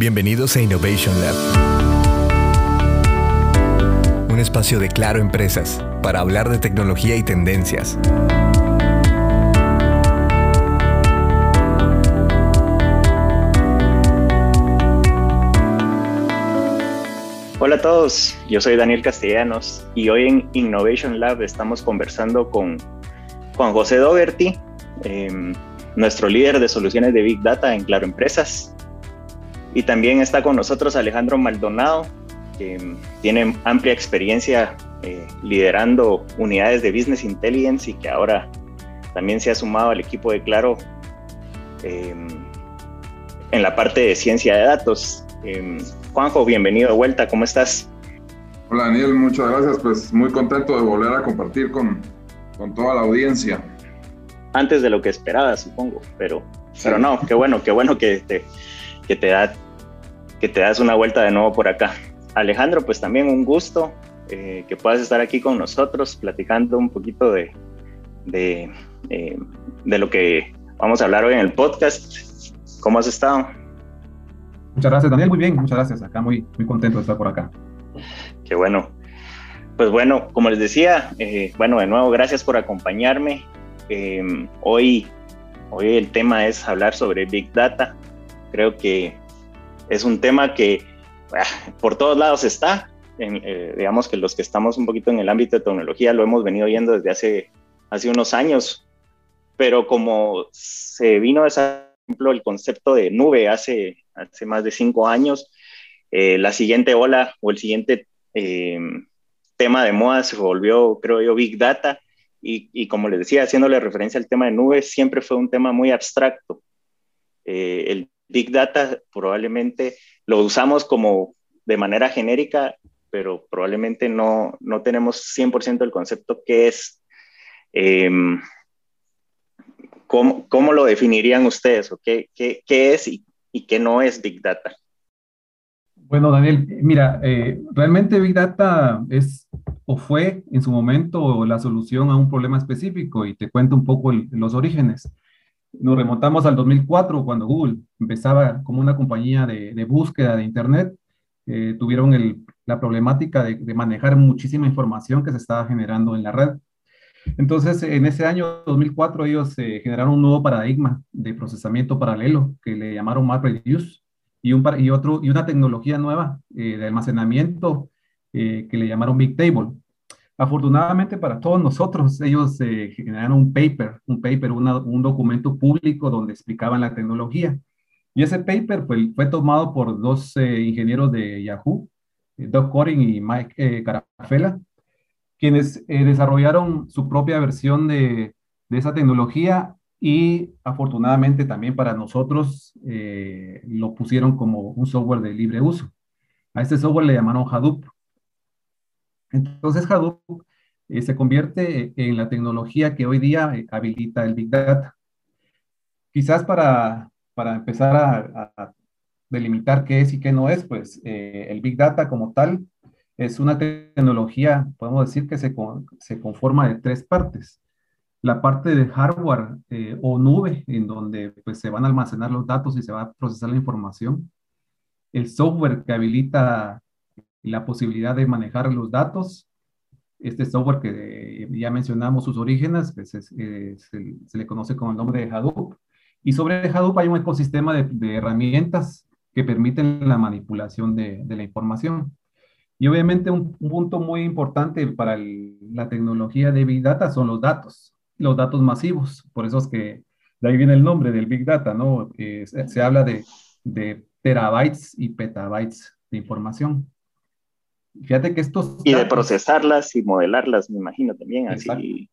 Bienvenidos a Innovation Lab. Un espacio de Claro Empresas para hablar de tecnología y tendencias. Hola a todos, yo soy Daniel Castellanos y hoy en Innovation Lab estamos conversando con Juan José Dogerty, em, nuestro líder de soluciones de Big Data en Claro Empresas. Y también está con nosotros Alejandro Maldonado, que tiene amplia experiencia eh, liderando unidades de Business Intelligence y que ahora también se ha sumado al equipo de Claro em, en la parte de ciencia de datos. Em, Juanjo, bienvenido de vuelta, ¿cómo estás? Hola Daniel, muchas gracias, pues muy contento de volver a compartir con, con toda la audiencia. Antes de lo que esperaba, supongo, pero, pero no, qué bueno, qué bueno que te, que, te da, que te das una vuelta de nuevo por acá. Alejandro, pues también un gusto eh, que puedas estar aquí con nosotros platicando un poquito de, de, eh, de lo que vamos a hablar hoy en el podcast. ¿Cómo has estado? Muchas gracias, Daniel. Muy bien, muchas gracias. Acá muy, muy contento de estar por acá. Qué bueno. Pues bueno, como les decía, eh, bueno, de nuevo, gracias por acompañarme. Hoy, hoy el tema es hablar sobre Big Data. Creo que es un tema que ah, por todos lados está. Eh, digamos que los que estamos un poquito en el ámbito de tecnología lo hemos venido viendo desde hace, hace unos años, pero como se vino esa ejemplo, el concepto de nube hace, hace más de cinco años, eh, la siguiente ola o el siguiente eh, tema de moda se volvió, creo yo, Big Data. Y, y, como les decía, haciéndole referencia al tema de nube, siempre fue un tema muy abstracto. Eh, el Big Data probablemente lo usamos como de manera genérica, pero probablemente no, no tenemos 100% el concepto que es. ¿Cómo, ¿Cómo, lo definirían ustedes? ¿O qué, qué, qué es y, y, qué no es Big Data? Bueno, Daniel, mira, eh, realmente Big Data es o fue en su momento la solución a un problema específico y te cuento un poco los orígenes. Nos remontamos al 2004 cuando Google empezaba como una compañía de, búsqueda de Internet. Eh, tuvieron la problemática de, manejar muchísima información que se estaba generando en la red entonces, en ese año 2004, ellos eh, generaron un nuevo paradigma de procesamiento paralelo que le llamaron MapReduce y, un, otro, y una tecnología nueva eh, de almacenamiento que le llamaron Big Table. Afortunadamente para todos nosotros, ellos generaron un paper, un paper, una, un documento público donde explicaban la tecnología. Y ese paper fue, fue tomado por dos ingenieros de Yahoo, Doug Coring y Mike Carafella, quienes eh, desarrollaron su propia versión de, de, esa tecnología y afortunadamente también para nosotros eh, lo pusieron como un software de libre uso. A este software le llamaron Hadoop. Entonces Hadoop eh, se convierte en la tecnología que hoy día eh, habilita el Big Data. Quizás para, para empezar a, delimitar qué es y qué no es, pues el Big Data como tal es una tecnología, podemos decir que se, se conforma de tres partes. La parte de hardware eh, o nube, en donde pues, se van a almacenar los datos y se va a procesar la información. El software que habilita la posibilidad de manejar los datos. Este software que ya mencionamos sus orígenes, es, es, se, le conoce con el nombre de Hadoop. Y sobre Hadoop hay un ecosistema de, herramientas que permiten la manipulación de, la información. Y obviamente un, un punto muy importante para la tecnología de Big Data son los datos, los datos masivos. Por eso es que de ahí viene el nombre del Big Data, ¿no? Eh, se, habla de, terabytes y petabytes de información. Fíjate que estos... Y de procesarlas y modelarlas, me imagino también, Exacto. así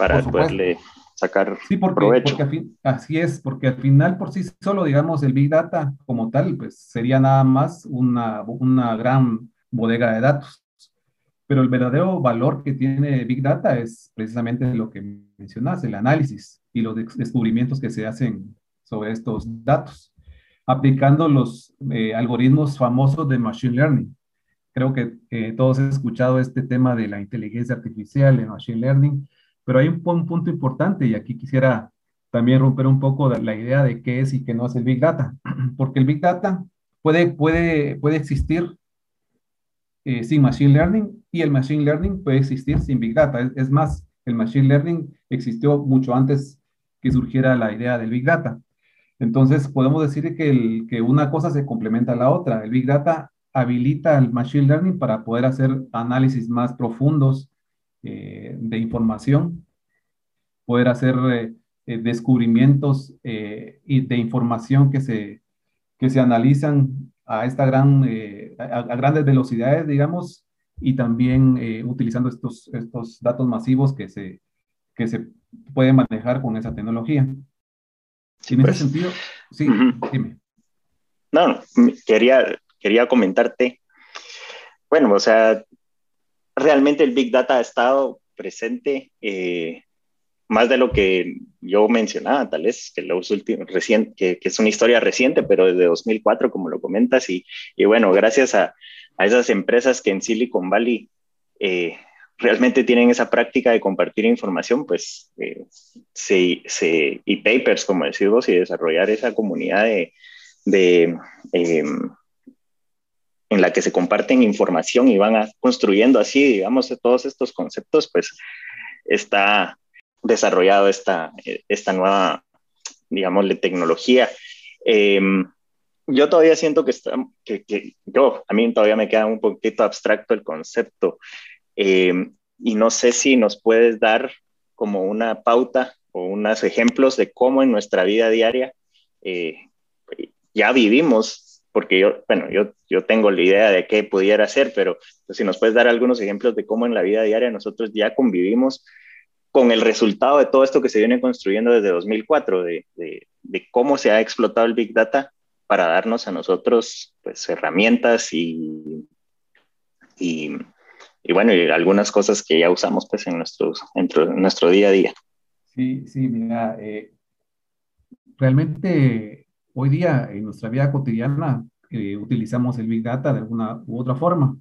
para poderle sacar sí, porque, provecho. Porque fin, así es, porque al final por sí solo, digamos, el Big Data como tal, pues sería nada más una, una gran bodega de datos. Pero el verdadero valor que tiene Big Data es precisamente lo que mencionas, el análisis y los descubrimientos que se hacen sobre estos datos, aplicando los eh, algoritmos famosos de Machine Learning. Creo que todos han escuchado este tema de la inteligencia artificial, de Machine Learning, pero hay un, un punto importante y aquí quisiera también romper un poco la idea de qué es y qué no es el Big Data, porque el Big Data puede, puede, puede existir eh, sin Machine Learning y el Machine Learning puede existir sin Big Data. Es, más, el Machine Learning existió mucho antes que surgiera la idea del Big Data. Entonces, podemos decir que, el, que una cosa se complementa a la otra. El Big Data habilita el Machine Learning para poder hacer análisis más profundos eh, de información, poder hacer eh, descubrimientos y de información que se, que se analizan a esta gran, eh, a, grandes velocidades, digamos, y también eh, utilizando estos, estos datos masivos que se, que se pueden manejar con esa tecnología. Sí, en ese pues. sentido, sí, dime. No, quería, quería comentarte, bueno, o sea, realmente el Big Data ha estado presente eh, más de lo que yo mencionaba, tal vez, que, los últimos, que, que, es una historia reciente, pero desde 2004, como lo comentas, y, y bueno, gracias a, a, esas empresas que en Silicon Valley eh, realmente tienen esa práctica de compartir información, pues, eh, se, se, y papers, como decimos, y desarrollar esa comunidad de, de em, en la que se comparten información y van construyendo así, digamos, todos estos conceptos, pues está desarrollado esta, esta nueva, digamos, tecnología. Em, yo todavía siento que, está, que, que, yo, a mí todavía me queda un poquito abstracto el concepto em, y no sé si nos puedes dar como una pauta o unos ejemplos de cómo en nuestra vida diaria eh, ya vivimos, porque yo, bueno, yo, yo tengo la idea de qué pudiera ser, pero pues, si nos puedes dar algunos ejemplos de cómo en la vida diaria nosotros ya convivimos con el resultado de todo esto que se viene construyendo desde 2004, de, de, de, cómo se ha explotado el Big Data para darnos a nosotros pues, herramientas y, y, y bueno, y algunas cosas que ya usamos pues, en, nuestros, en nuestro día a día. Sí, sí, mira, eh, realmente hoy día en nuestra vida cotidiana eh, utilizamos el Big Data de alguna u otra forma.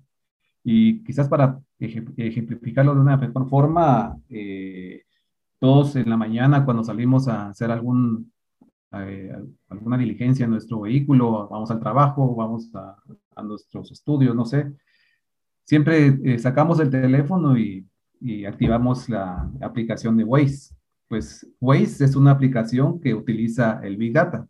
Y quizás para ejemplificarlo de una mejor forma, eh, todos en la mañana cuando salimos a hacer algún, eh, alguna diligencia en nuestro vehículo, vamos al trabajo, vamos a, a nuestros estudios, no sé, siempre eh, sacamos el teléfono y, y, activamos la aplicación de Waze. Pues Waze es una aplicación que utiliza el Big Data.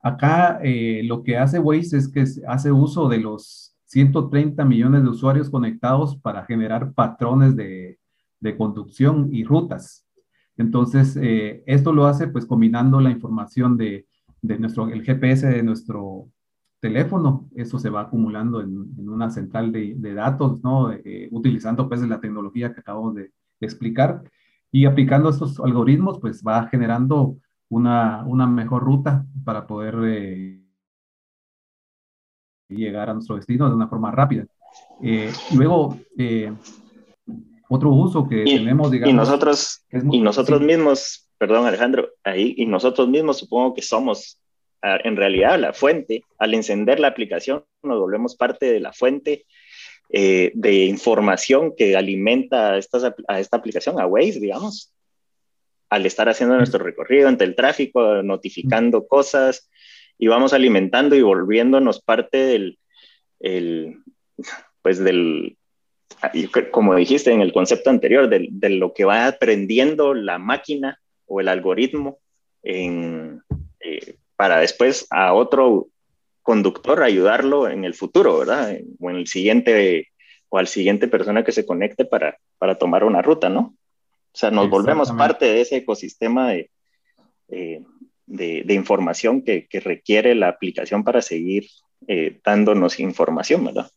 Acá lo que hace Waze es que hace uso de los 130 millones de usuarios conectados para generar patrones de, conducción y rutas. Entonces, eh, esto lo hace pues combinando la información de, nuestro, el GPS de nuestro teléfono, eso se va acumulando en, una central de, de datos, ¿no? Eh, utilizando pues la tecnología que acabamos de, explicar y aplicando estos algoritmos pues va generando una, una mejor ruta para poder eh, llegar a nuestro destino de una forma rápida. Eh, luego, eh, otro uso que tenemos, digamos... Y nosotros, y nosotros mismos, perdón Alejandro, ahí, y nosotros mismos supongo que somos ah, en realidad la fuente, al encender la aplicación nos volvemos parte de la fuente eh, de información que alimenta a, estas, a esta aplicación, a Waze, digamos, al estar haciendo nuestro recorrido entre el tráfico, notificando cosas, y vamos alimentando y volviéndonos parte del, el, pues del, como dijiste en el concepto anterior, de, de, lo que va aprendiendo la máquina o el algoritmo en, eh, para después a otro conductor ayudarlo en el futuro, ¿verdad? O en el siguiente, o al siguiente persona que se conecte para, para tomar una ruta, ¿no? O sea, nos volvemos parte de ese ecosistema de, eh, de, información que, requiere la aplicación para seguir eh, dándonos información, ¿verdad?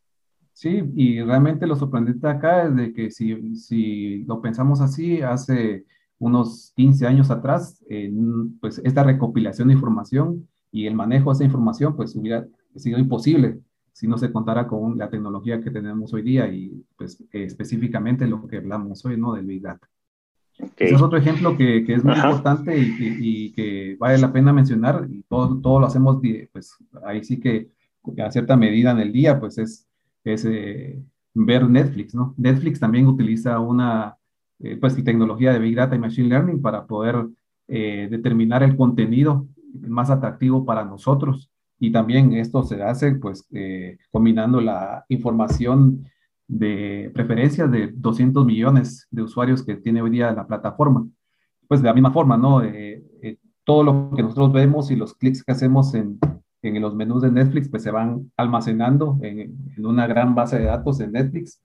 Sí, y realmente lo sorprendente acá es de que si, si lo pensamos así, hace unos 15 años atrás, pues esta recopilación de información y el manejo de esa información, pues hubiera sido imposible si no se contara con la tecnología que tenemos hoy día y pues específicamente lo que hablamos hoy, ¿no? Del Big Data. Ese es otro ejemplo que, que es muy importante y, y, que vale la pena mencionar. Y todo, todo, lo hacemos, pues ahí sí que a cierta medida en el día, pues es, es eh, ver Netflix, ¿no? Netflix también utiliza una eh, pues, tecnología de Big Data y Machine Learning para poder eh, determinar el contenido más atractivo para nosotros y también esto se hace pues eh, combinando la información de preferencias de 200 millones de usuarios que tiene hoy día la plataforma. Pues de la misma forma, ¿no? Eh, eh, todo lo que nosotros vemos y los clics que hacemos en, en los menús de Netflix pues se van almacenando en, una gran base de datos en Netflix.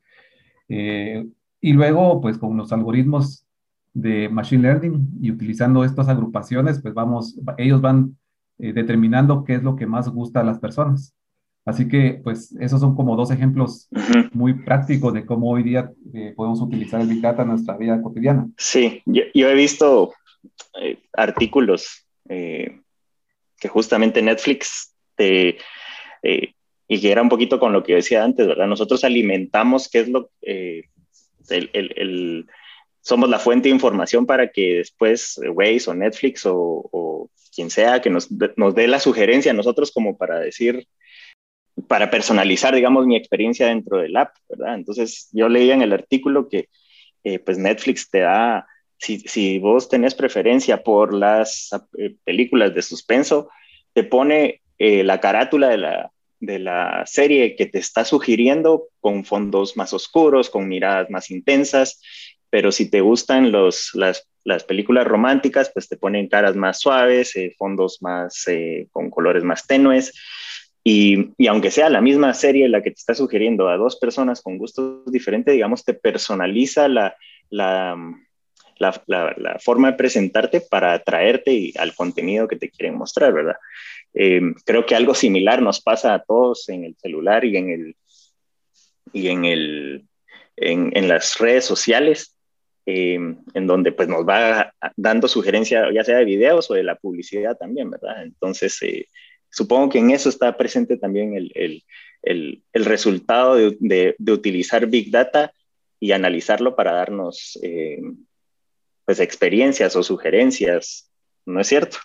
y luego pues con los algoritmos de Machine Learning y utilizando estas agrupaciones pues vamos, ellos van eh, determinando qué es lo que más gusta a las personas. Así que, pues, esos son como dos ejemplos muy prácticos de cómo hoy día eh, podemos utilizar el Big Data en nuestra vida cotidiana. Sí, yo, he visto eh, artículos que justamente Netflix te, y que era un poquito con lo que decía antes, ¿verdad? Nosotros alimentamos qué es lo el, el, el, somos la fuente de información para que después Waze o Netflix o quien sea, que nos, nos dé la sugerencia a nosotros como para decir, para personalizar, digamos, mi experiencia dentro del app, ¿verdad? Entonces, yo leía en el artículo que, eh, pues, Netflix te da, si, si, vos tenés preferencia por las eh, películas de suspenso, te pone eh, la carátula de la, de la serie que te está sugiriendo con fondos más oscuros, con miradas más intensas, pero si te gustan los, las las películas románticas pues te ponen caras más suaves, fondos más con colores más tenues. Y, y, aunque sea la misma serie la que te está sugiriendo a dos personas con gustos diferentes, digamos, te personaliza la, la, la, la forma de presentarte para atraerte al contenido que te quieren mostrar, ¿verdad? Eh, creo que algo similar nos pasa a todos en el celular y en, el, y en, el, en, en las redes sociales eh, en donde pues nos va dando sugerencia ya sea de videos o de la publicidad también, ¿verdad? Entonces, eh, supongo que en eso está presente también el, el, el, resultado de, de, utilizar Big Data y analizarlo para darnos eh, pues experiencias o sugerencias, ¿no es cierto?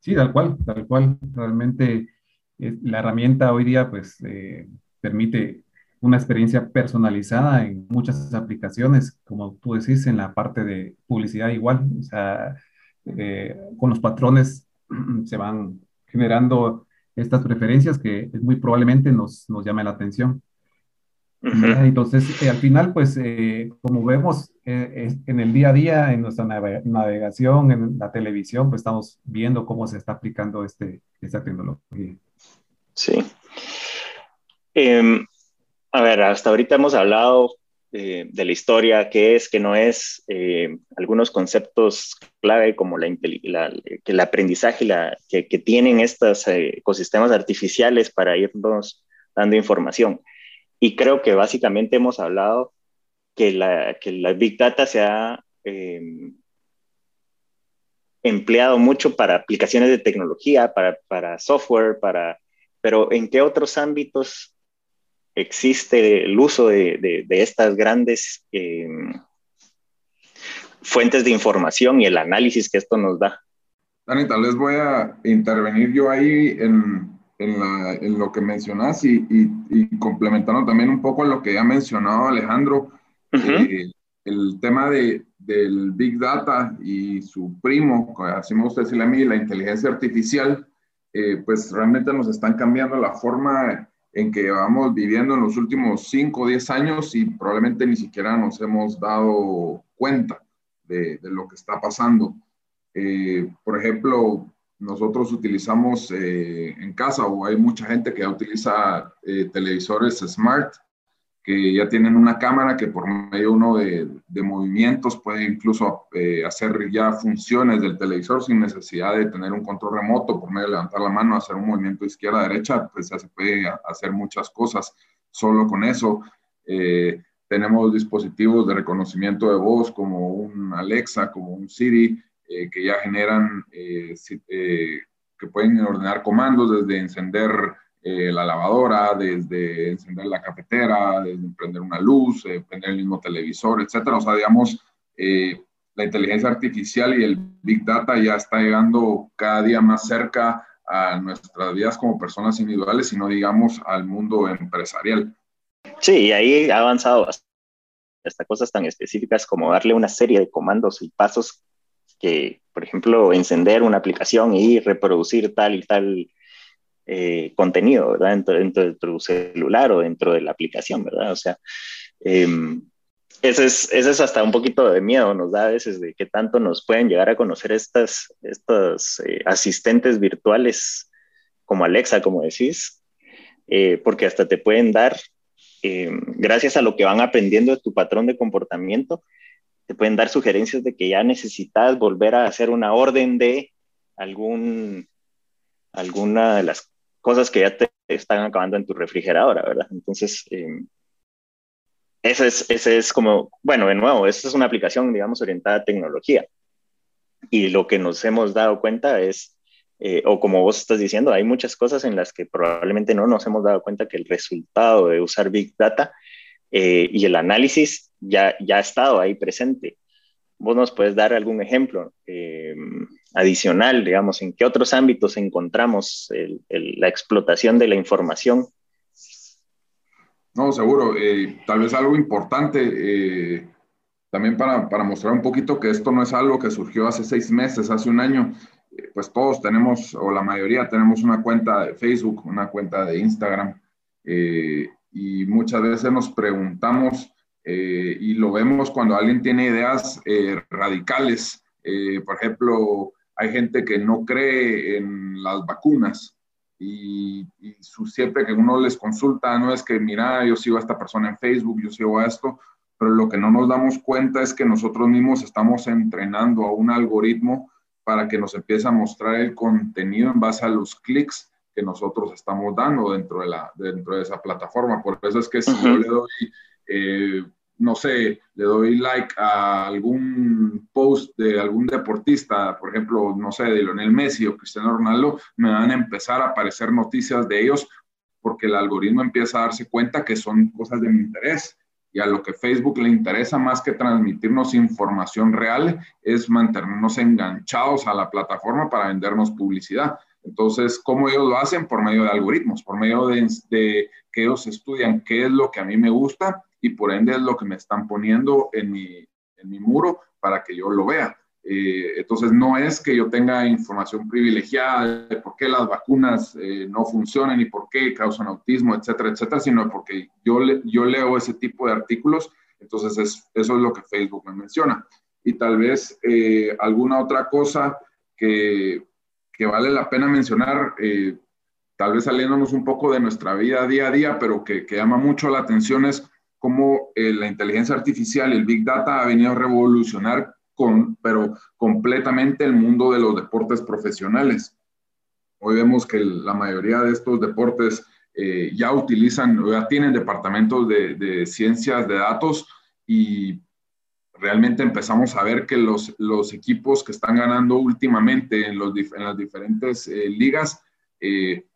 Sí, tal cual, tal cual. Realmente la herramienta hoy día pues permite una experiencia personalizada en muchas aplicaciones, como tú decís, en la parte de publicidad igual, o sea, eh, con los patrones se van generando estas preferencias que muy probablemente nos, nos llame la atención. Entonces, eh, al final, pues, eh, como vemos en el día a día, en nuestra navegación, en la televisión, pues estamos viendo cómo se está aplicando este, esta tecnología. Sí. Em, a ver, hasta ahorita hemos hablado eh, de la historia, qué es, qué no es, eh, algunos conceptos clave como la, que el aprendizaje que, tienen estos eh, ecosistemas artificiales para irnos dando información. Y creo que básicamente hemos hablado que la, que la Big Data se ha empleado mucho para aplicaciones de tecnología, para, para software, para, pero ¿en qué otros ámbitos existe el uso de, estas grandes eh, fuentes de información y el análisis que esto nos da. Dani, tal vez voy a intervenir yo ahí en, lo que mencionas y, complementando también un poco lo que ya mencionado Alejandro, eh, el tema de, del Big Data y su primo, así me gusta decirle a mí, la inteligencia artificial, eh, pues realmente nos están cambiando la forma en que vamos viviendo en los últimos 5 o 10 años y probablemente ni siquiera nos hemos dado cuenta de, lo que está pasando. Eh, por ejemplo, nosotros utilizamos eh, en casa o hay mucha gente que utiliza eh, televisores smart que ya tienen una cámara que por medio uno de, de movimientos puede incluso eh, hacer ya funciones del televisor sin necesidad de tener un control remoto, por medio de levantar la mano, hacer un movimiento izquierda-derecha, pues ya se puede hacer muchas cosas solo con eso. Eh, tenemos dispositivos de reconocimiento de voz como un Alexa, como un Siri, eh, que ya generan, que pueden ordenar comandos desde encender eh, la lavadora, desde encender la cafetera, desde prender una luz, eh, prender el mismo televisor, etcétera. O sea, digamos, eh, la inteligencia artificial y el Big Data ya está llegando cada día más cerca a nuestras vidas como personas individuales y no digamos al mundo empresarial. Sí, y ahí ha avanzado hasta cosas tan específicas como darle una serie de comandos y pasos que, por ejemplo, encender una aplicación y reproducir tal y tal eh, contenido, ¿verdad? Dentro, de tu celular o dentro de la aplicación, ¿verdad? O sea, em, ese, es, ese es hasta un poquito de miedo, nos da a veces de qué tanto nos pueden llegar a conocer estas, estas eh, asistentes virtuales como Alexa, como decís, eh, porque hasta te pueden dar, em, gracias a lo que van aprendiendo de tu patrón de comportamiento, te pueden dar sugerencias de que ya necesitas volver a hacer una orden de algún, alguna de las cosas que ya te están acabando en tu refrigeradora, ¿verdad? Entonces, eh, ese, es, ese es como, bueno, de nuevo, esta es una aplicación, digamos, orientada a tecnología. Y lo que nos hemos dado cuenta es, eh, o como vos estás diciendo, hay muchas cosas en las que probablemente no nos hemos dado cuenta que el resultado de usar Big Data eh, y el análisis ya, ya ha estado ahí presente. Vos nos puedes dar algún ejemplo eh, adicional, digamos, en qué otros ámbitos encontramos la explotación de la información. No, seguro. Eh, tal vez algo importante también para, para, mostrar un poquito que esto no es algo que surgió hace seis meses, hace un año. pues todos tenemos, o la mayoría tenemos una cuenta de Facebook, una cuenta de Instagram y muchas veces nos preguntamos eh, y lo vemos cuando alguien tiene ideas eh, radicales. Eh, por ejemplo, hay gente que no cree en las vacunas y, su, siempre que uno les consulta, no es que, mira, yo sigo a esta persona en Facebook, yo sigo a esto, pero lo que no nos damos cuenta es que nosotros mismos estamos entrenando a un algoritmo para que nos empiece a mostrar el contenido en base a los clics que nosotros estamos dando dentro de, la, dentro de esa plataforma. Por eso es que si yo le doy, eh, no sé, le doy like a algún post de algún deportista, por ejemplo, no sé, de Lionel Messi o Cristiano Ronaldo, me van a empezar a aparecer noticias de ellos porque el algoritmo empieza a darse cuenta que son cosas de mi interés y a lo que Facebook le interesa más que transmitirnos información real es mantenernos enganchados a la plataforma para vendernos publicidad. Entonces, ¿cómo ellos lo hacen? Por medio de algoritmos, por medio de, que ellos estudian qué es lo que a mí me gusta y por ende es lo que me están poniendo en mi, en mi muro para que yo lo vea. Eh, entonces, no es que yo tenga información privilegiada de por qué las vacunas eh, no funcionan y por qué causan autismo, etcétera, etcétera, sino porque yo, yo leo ese tipo de artículos, entonces eso es lo que Facebook me menciona. Y tal vez eh, alguna otra cosa que que vale la pena mencionar, eh, tal vez saliéndonos un poco de nuestra vida día a día, pero que, llama mucho la atención es cómo eh, la inteligencia artificial y el Big Data ha venido a revolucionar, con, pero completamente el mundo de los deportes profesionales. Hoy vemos que la mayoría de estos deportes eh, ya utilizan, ya tienen departamentos de, de ciencias de datos y realmente empezamos a ver que los, los equipos que están ganando últimamente en, los, en las diferentes eh, ligas, eh,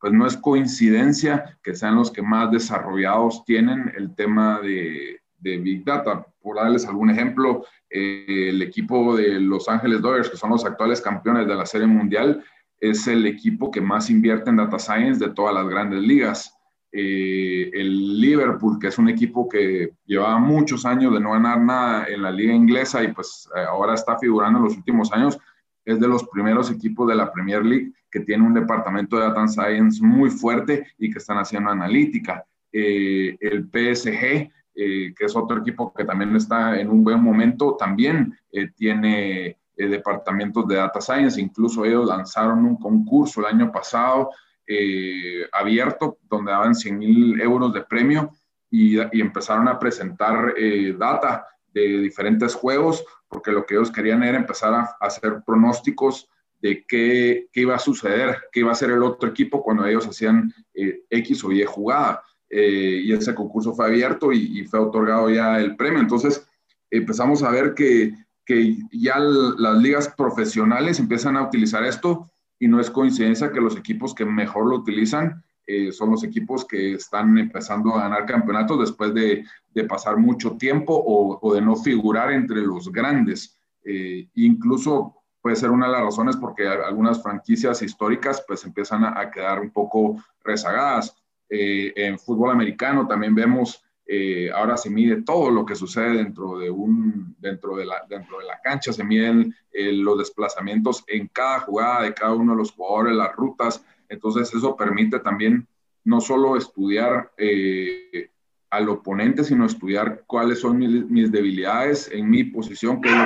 pues no es coincidencia que sean los que más desarrollados tienen el tema de, Big Data. Por darles algún ejemplo, eh, el equipo de Los Ángeles Dodgers, que son los actuales campeones de la Serie Mundial, es el equipo que más invierte en Data Science de todas las grandes ligas. Eh, el Liverpool, que es un equipo que llevaba muchos años de no ganar nada en la liga inglesa y pues eh, ahora está figurando en los últimos años, es de los primeros equipos de la Premier League que tiene un departamento de Data Science muy fuerte y que están haciendo analítica. Eh, el PSG, que es otro equipo que también está en un buen momento, también tiene departamentos de Data Science, incluso ellos lanzaron un concurso el año pasado eh, abierto donde daban 100 mil euros de premio y, empezaron a presentar eh, data de diferentes juegos porque lo que ellos querían era empezar a, hacer pronósticos de qué, qué, iba a suceder, qué iba a hacer el otro equipo cuando ellos hacían eh, X o Y jugada. y ese concurso fue abierto y, y, fue otorgado ya el premio. Entonces empezamos a ver que, que ya las ligas profesionales empiezan a utilizar esto y no es coincidencia que los equipos que mejor lo utilizan eh, son los equipos que están empezando a ganar campeonatos después de, de pasar mucho tiempo o, o, de no figurar entre los grandes. Eh, incluso puede ser una de las razones porque algunas franquicias históricas pues empiezan a, quedar un poco rezagadas. Eh, en fútbol americano también vemos eh, ahora se mide todo lo que sucede dentro de, un, dentro de, la, dentro de la cancha, se miden eh, los desplazamientos en cada jugada de cada uno de los jugadores, las rutas, Entonces eso permite también no solo estudiar eh, al oponente, sino estudiar cuáles son mis, debilidades en mi posición, qué es lo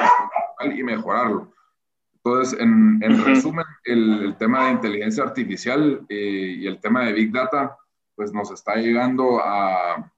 que y mejorarlo. Entonces, en, resumen, el, tema de inteligencia artificial eh, y el tema de Big Data, pues nos está llegando a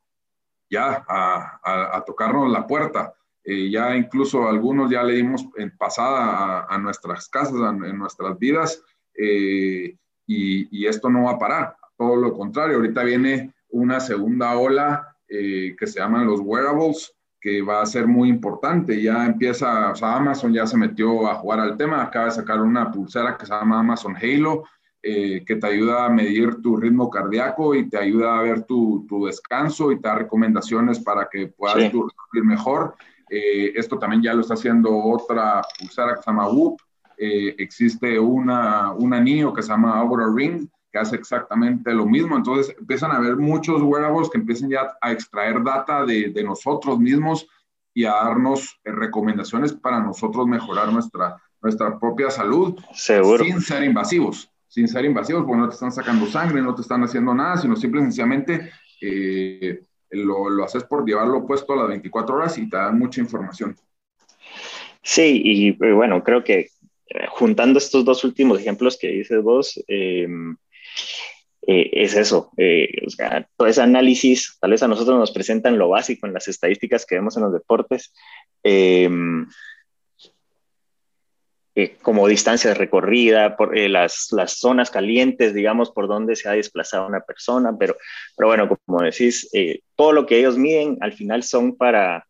ya a, tocarnos la puerta. Eh, ya incluso algunos ya le dimos en pasada a, nuestras casas, en nuestras vidas, y, y, esto no va a parar. Todo lo contrario, ahorita viene una segunda ola eh, que se llaman los wearables, que va a ser muy importante. Ya empieza, o sea, Amazon ya se metió a jugar al tema, acaba de sacar una pulsera que se llama Amazon Halo, eh, que te ayuda a medir tu ritmo cardíaco y te ayuda a ver tu, tu descanso y te da recomendaciones para que puedas dormir mejor. Eh, esto también ya lo está haciendo otra pulsera que se llama Whoop. existe una, un anillo que se llama Aura Ring, que hace exactamente lo mismo. Entonces empiezan a haber muchos wearables que empiecen ya a extraer data de, de nosotros mismos y a darnos eh, recomendaciones para nosotros mejorar nuestra, nuestra propia salud Seguro. sin ser invasivos. Sin ser invasivos, porque no te están sacando sangre, no te están haciendo nada, sino simple y sencillamente eh, lo, lo haces por llevarlo puesto a las 24 horas y te dan mucha información. Sí, y bueno, creo que eh, juntando estos dos últimos ejemplos que dices vos, eh, eh, es eso, eh, todo ese análisis, tal vez a nosotros nos presentan lo básico en las estadísticas que vemos en los deportes, em, eh, como distancia recorrida, por las, las, zonas calientes, digamos, por donde se ha desplazado una persona, pero, pero bueno, como decís, todo lo que ellos miden al final son para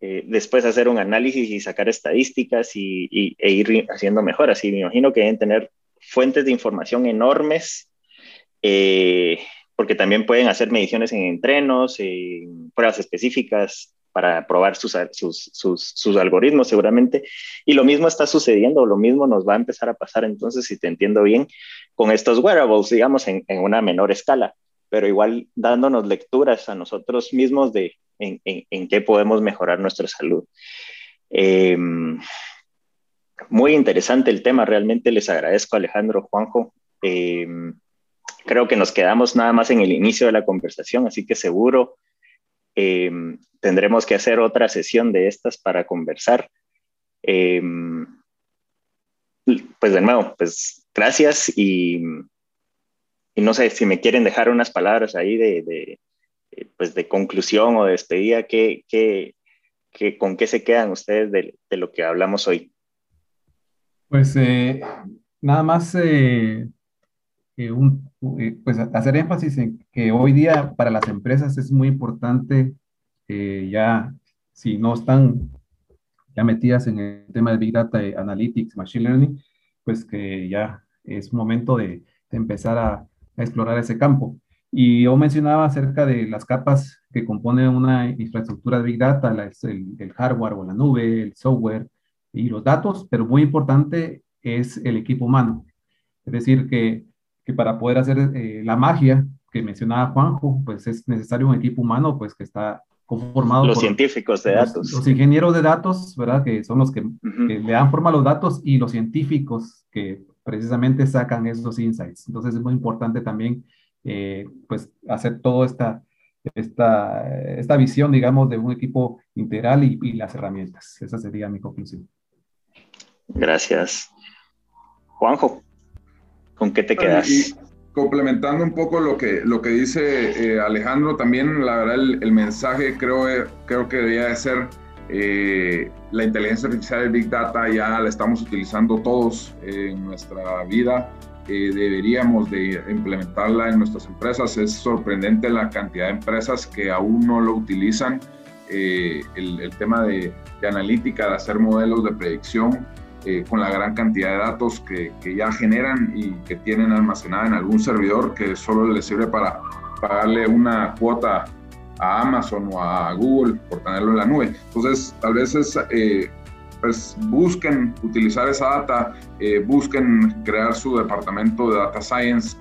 después hacer un análisis y sacar estadísticas y, y, e ir haciendo mejoras. Y me imagino que deben tener fuentes de información enormes eh, porque también pueden hacer mediciones en entrenos, en pruebas específicas para probar sus, sus, sus, algoritmos seguramente. Y lo mismo está sucediendo, lo mismo nos va a empezar a pasar entonces, si te entiendo bien, con estos wearables, digamos, en, en una menor escala, pero igual dándonos lecturas a nosotros mismos de en, en, qué podemos mejorar nuestra salud. Eh, muy interesante el tema, realmente les agradezco Alejandro, Juanjo. Eh, Creo que nos quedamos nada más en el inicio de la conversación, así que seguro eh, tendremos que hacer otra sesión de estas para conversar. Eh, pues de nuevo, pues gracias y, y, no sé si me quieren dejar unas palabras ahí de, de pues de conclusión o de despedida, ¿qué, qué, qué, con qué se quedan ustedes de, de, lo que hablamos hoy? Pues eh, nada más un, eh, pues hacer énfasis en que hoy día para las empresas es muy importante eh, ya, si no están ya metidas en el tema de Big Data, Analytics, Machine Learning, pues que ya es momento de, empezar a, explorar ese campo. Y yo mencionaba acerca de las capas que componen una infraestructura de Big Data, el, el, hardware o la nube, el software y los datos, pero muy importante es el equipo humano. Es decir, que que para poder hacer eh, la magia que mencionaba Juanjo, pues es necesario un equipo humano, pues que está conformado los científicos de datos. Los ingenieros de datos, ¿verdad? Que son los que, le dan forma a los datos y los científicos que precisamente sacan esos insights. Entonces es muy importante también, eh, pues, hacer toda esta, esta, esta visión, digamos, de un equipo integral y, y las herramientas. Esa sería mi conclusión. Gracias. Juanjo. ¿Con qué te quedas? complementando un poco lo que, lo que dice eh, Alejandro, también la verdad el, mensaje creo, eh, creo que debería de ser eh, la inteligencia artificial y Big Data ya la estamos utilizando todos en nuestra vida. deberíamos de implementarla en nuestras empresas. Es sorprendente la cantidad de empresas que aún no lo utilizan. El, el, tema de, de analítica, de hacer modelos de predicción, eh, con la gran cantidad de datos que, ya generan y que tienen almacenada en algún servidor que solo les sirve para pagarle una cuota a Amazon o a Google por tenerlo en la nube. Entonces, tal vez es, eh, pues busquen utilizar esa data, eh, busquen crear su departamento de data science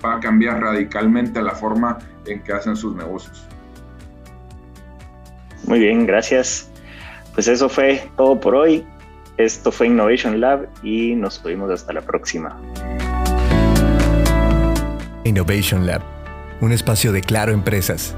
para cambiar radicalmente la forma en que hacen sus negocios. Muy bien, gracias. Pues eso fue todo por hoy. Esto fue Innovation Lab y nos vemos hasta la próxima. Innovation Lab, un espacio de Claro Empresas.